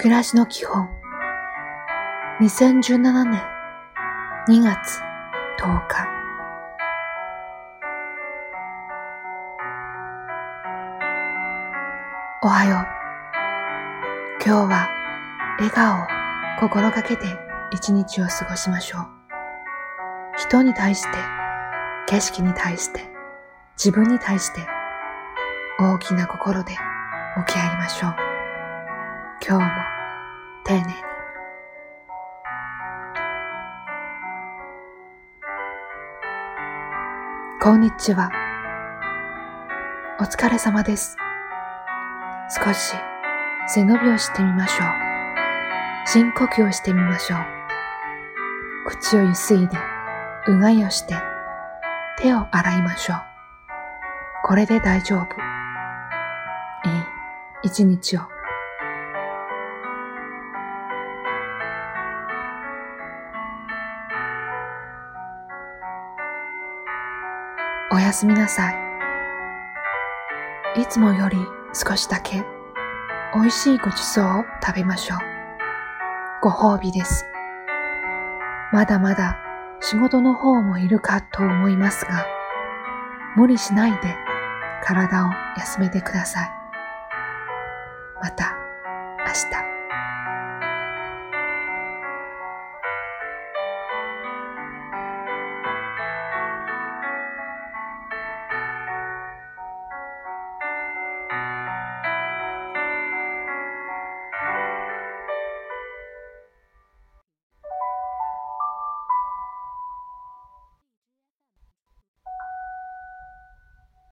暮らしの基本。2017年2月10日。おはよう。今日は笑顔を心がけて一日を過ごしましょう。人に対して景色に対して自分に対して大きな心で向き合いましょう。今日も丁寧にこんにちは。お疲れ様です。少し背伸びをしてみましょう。深呼吸をしてみましょう。口をゆすいで、うがいをして、手を洗いましょう。これで大丈夫。いい一日を。おやすみなさい。いつもより少しだけ美味しいごちそうを食べましょう。ご褒美です。まだまだ仕事の方もいるかと思いますが、無理しないで体を休めてください。また明日。